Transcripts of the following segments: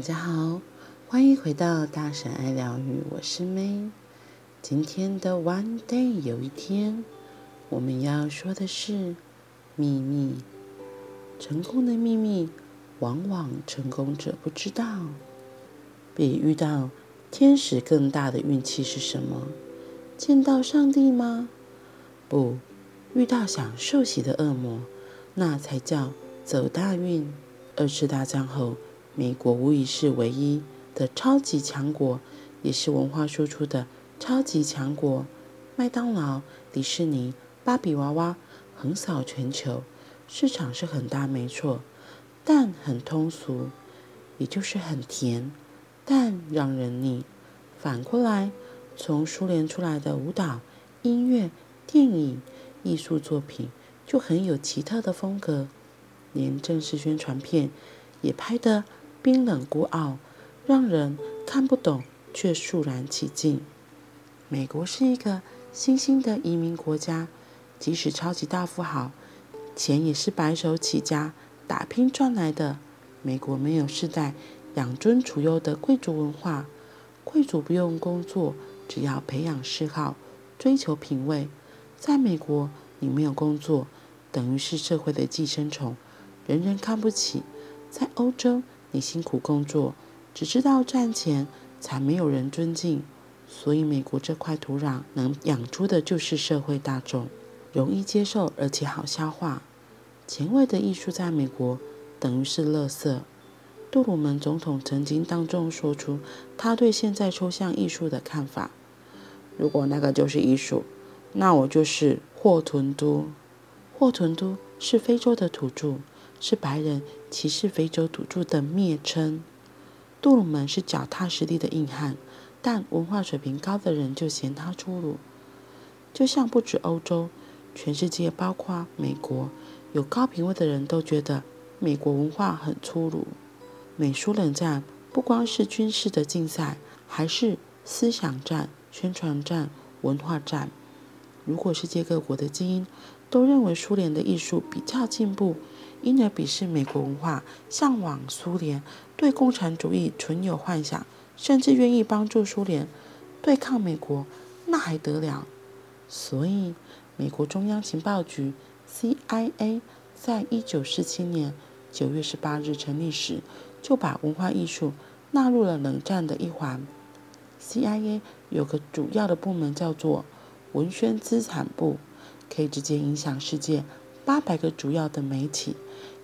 大家好，欢迎回到大神爱疗愈，我是 May。今天的 One Day 有一天，我们要说的是秘密。成功的秘密，往往成功者不知道。比遇到天使更大的运气是什么？见到上帝吗？不，遇到想受洗的恶魔，那才叫走大运。二次大战后，美国无疑是唯一的超级强国，也是文化输出的超级强国。麦当劳、迪士尼、芭比娃娃横扫全球，市场是很大没错，但很通俗，也就是很甜，但让人腻。反过来，从苏联出来的舞蹈、音乐、电影、艺术作品就很有奇特的风格，连正式宣传片也拍得冰冷孤傲，让人看不懂却肃然起敬。美国是一个新兴的移民国家，即使超级大富豪，钱也是白手起家打拼赚来的。美国没有世代养尊处优的贵族文化，贵族不用工作，只要培养嗜好，追求品味。在美国，你没有工作，等于是社会的寄生虫，人人看不起。在欧洲，你辛苦工作，只知道赚钱，才没有人尊敬。所以，美国这块土壤能养出的就是社会大众，容易接受而且好消化。前卫的艺术在美国等于是垃圾。杜鲁门总统曾经当众说出他对现在抽象艺术的看法：如果那个就是艺术，那我就是霍屯都。霍屯都是非洲的土著。是白人歧视非洲土著的蔑称。杜鲁门是脚踏实地的硬汉，但文化水平高的人就嫌他粗鲁。就像不止欧洲，全世界包括美国，有高品位的人都觉得美国文化很粗鲁。美苏冷战不光是军事的竞赛，还是思想战、宣传战、文化战。如果世界各国的精英都认为苏联的艺术比较进步，因而鄙视美国文化，向往苏联，对共产主义存有幻想，甚至愿意帮助苏联对抗美国，那还得了？所以，美国中央情报局 （CIA） 在一九四七年九月十八日成立时，就把文化艺术纳入了冷战的一环。CIA 有个主要的部门叫做文宣资产部，可以直接影响世界八百个主要的媒体。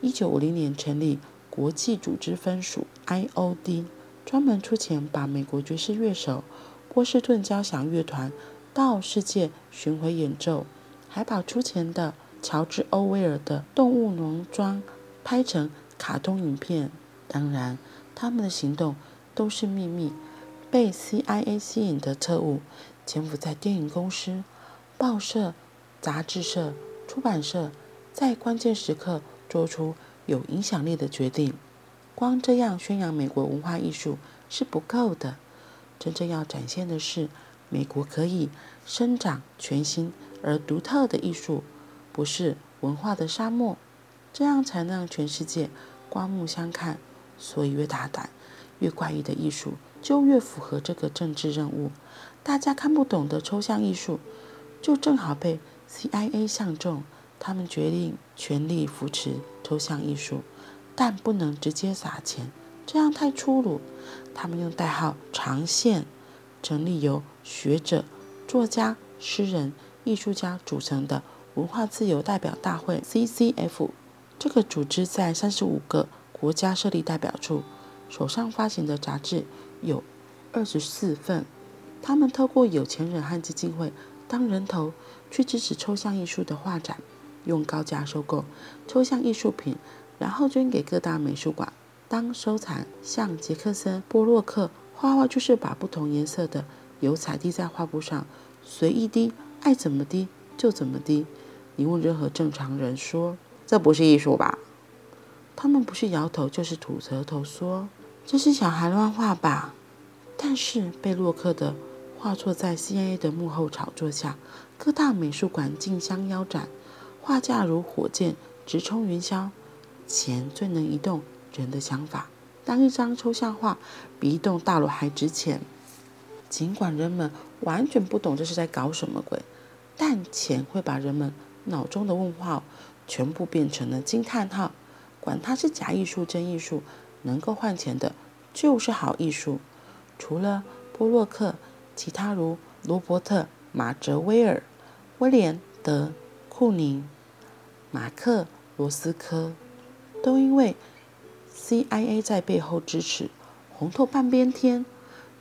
一九五零年成立国际组织分署 （IOD），专门出钱把美国爵士乐手波士顿交响乐团到世界巡回演奏，还把出钱的乔治·欧威尔的《动物农庄》拍成卡通影片。当然，他们的行动都是秘密，被 CIA 吸引的特务潜伏在电影公司、报社、杂志社、出版社，在关键时刻。做出有影响力的决定，光这样宣扬美国文化艺术是不够的。真正要展现的是，美国可以生长全新而独特的艺术，不是文化的沙漠。这样才能让全世界刮目相看。所以，越大胆、越怪异的艺术，就越符合这个政治任务。大家看不懂的抽象艺术，就正好被 CIA 相中。他们决定全力扶持抽象艺术，但不能直接撒钱，这样太粗鲁。他们用代号“长线”成立由学者、作家、诗人、艺术家组成的文化自由代表大会 （CCF）。这个组织在三十五个国家设立代表处，手上发行的杂志有二十四份。他们透过有钱人和基金会当人头，去支持抽象艺术的画展。用高价收购抽象艺术品，然后捐给各大美术馆当收藏。像杰克森·波洛克画画，就是把不同颜色的油彩滴在画布上，随意滴，爱怎么滴就怎么滴。你问任何正常人说这不是艺术吧？他们不是摇头就是吐舌头说这是小孩乱画吧。但是被洛克的画作在 CIA 的幕后炒作下，各大美术馆竞相腰斩。画价如火箭直冲云霄，钱最能移动人的想法。当一张抽象画比一栋大楼还值钱。尽管人们完全不懂这是在搞什么鬼，但钱会把人们脑中的问号全部变成了惊叹号。管它是假艺术、真艺术，能够换钱的就是好艺术。除了波洛克，其他如罗伯特·马泽威尔、威廉·德·库宁、马克·罗斯科，都因为 CIA 在背后支持，红透半边天。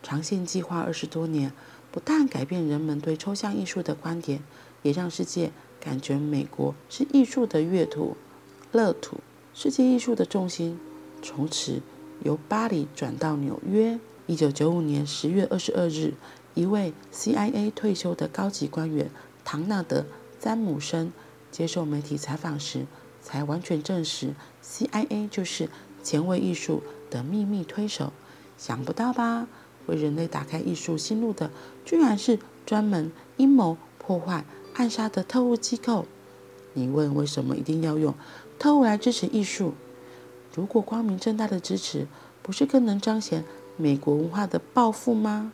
长线计划二十多年，不但改变人们对抽象艺术的观点，也让世界感觉美国是艺术的乐土、乐土。世界艺术的重心从此由巴黎转到纽约。一九九五年十月二十二日，一位 CIA 退休的高级官员唐纳德·詹姆森接受媒体采访时，才完全证实 CIA 就是前卫艺术的秘密推手。想不到吧？为人类打开艺术新路的，居然是专门阴谋破坏、暗杀的特务机构。你问为什么一定要用特务来支持艺术？如果光明正大的支持，不是更能彰显美国文化的抱负吗？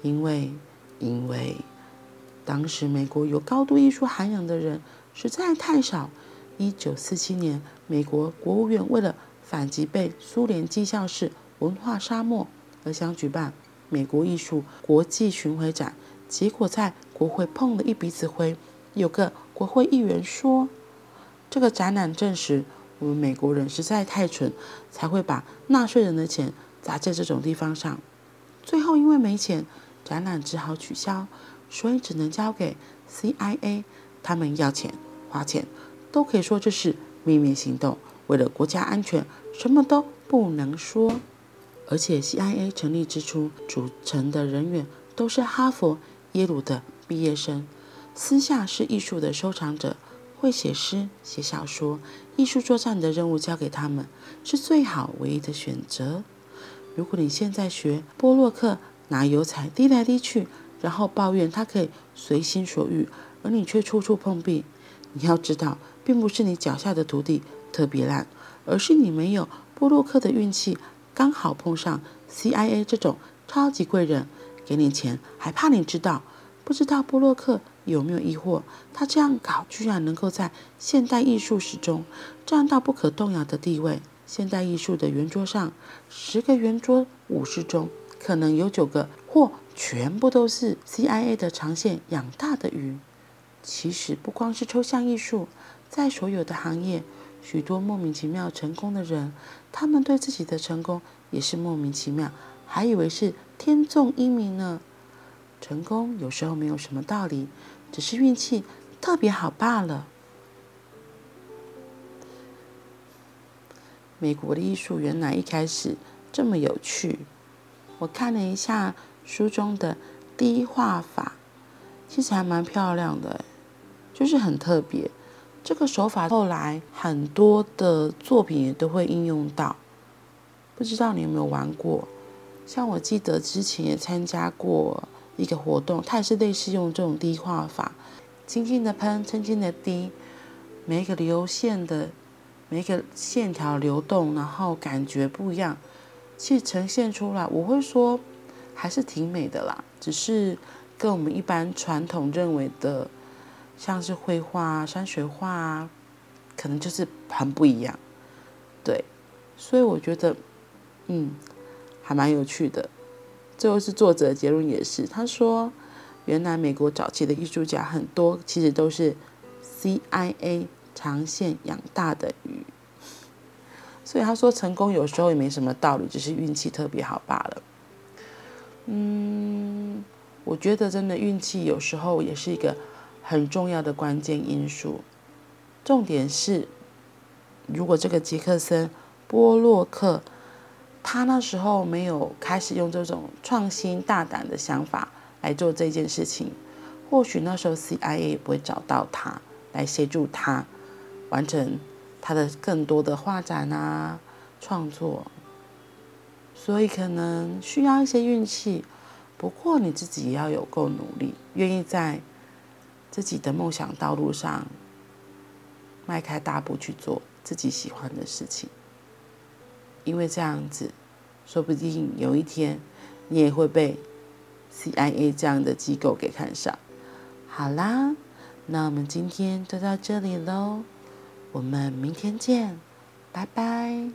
因为，因为当时美国有高度艺术涵养的人实在太少。一九四七年，美国国务院为了反击被苏联讥笑是文化沙漠。而想举办美国艺术国际巡回展，结果在国会碰了一鼻子灰。有个国会议员说：“这个展览证实我们美国人实在太蠢，才会把纳税人的钱砸在这种地方上。”最后因为没钱，展览只好取消，所以只能交给 CIA。他们要钱花钱，都可以说这是秘密行动，为了国家安全，什么都不能说。而且，CIA 成立之初，组成的人员都是哈佛、耶鲁的毕业生，私下是艺术的收藏者，会写诗、写小说，艺术作战的任务交给他们，是最好、唯一的选择。如果你现在学波洛克，拿油彩滴来滴去，然后抱怨他可以随心所欲，而你却处处碰壁，你要知道，并不是你脚下的土地特别烂，而是你没有波洛克的运气。刚好碰上 CIA 这种超级贵人，给你钱还怕你知道？不知道波洛克有没有疑惑？他这样搞居然能够在现代艺术史中占到不可动摇的地位。现代艺术的圆桌上，十个圆桌武士中，可能有九个或全部都是 CIA 的长线养大的鱼。其实不光是抽象艺术，在所有的行业。许多莫名其妙成功的人，他们对自己的成功也是莫名其妙，还以为是天纵英明呢。成功有时候没有什么道理，只是运气特别好罢了。美国的艺术原来一开始这么有趣。我看了一下书中的第一画法，其实还蛮漂亮的，就是很特别。这个手法后来很多的作品也都会应用到，不知道你有没有玩过？像我记得之前也参加过一个活动，它也是类似用这种滴画法，轻轻的喷，轻轻的滴，每一个流线的每一个线条流动，然后感觉不一样，其实呈现出来，我会说还是挺美的啦，只是跟我们一般传统认为的。像是绘画啊、山水画啊，可能就是很不一样，对，所以我觉得，嗯，还蛮有趣的。最后是作者结论也是，他说，原来美国早期的艺术家很多其实都是 CIA 长线养大的鱼，所以他说成功有时候也没什么道理，只是运气特别好罢了。嗯，我觉得真的运气有时候也是一个。很重要的关键因素，重点是，如果这个杰克森波洛克，他那时候没有开始用这种创新大胆的想法来做这件事情，或许那时候 CIA 也不会找到他来协助他完成他的更多的画展啊创作，所以可能需要一些运气，不过你自己也要有够努力，愿意在。自己的梦想道路上迈开大步去做自己喜欢的事情。因为这样子说不定有一天你也会被 cia 这样的机构给看上。好啦那我们今天就到这里喽我们明天见拜拜。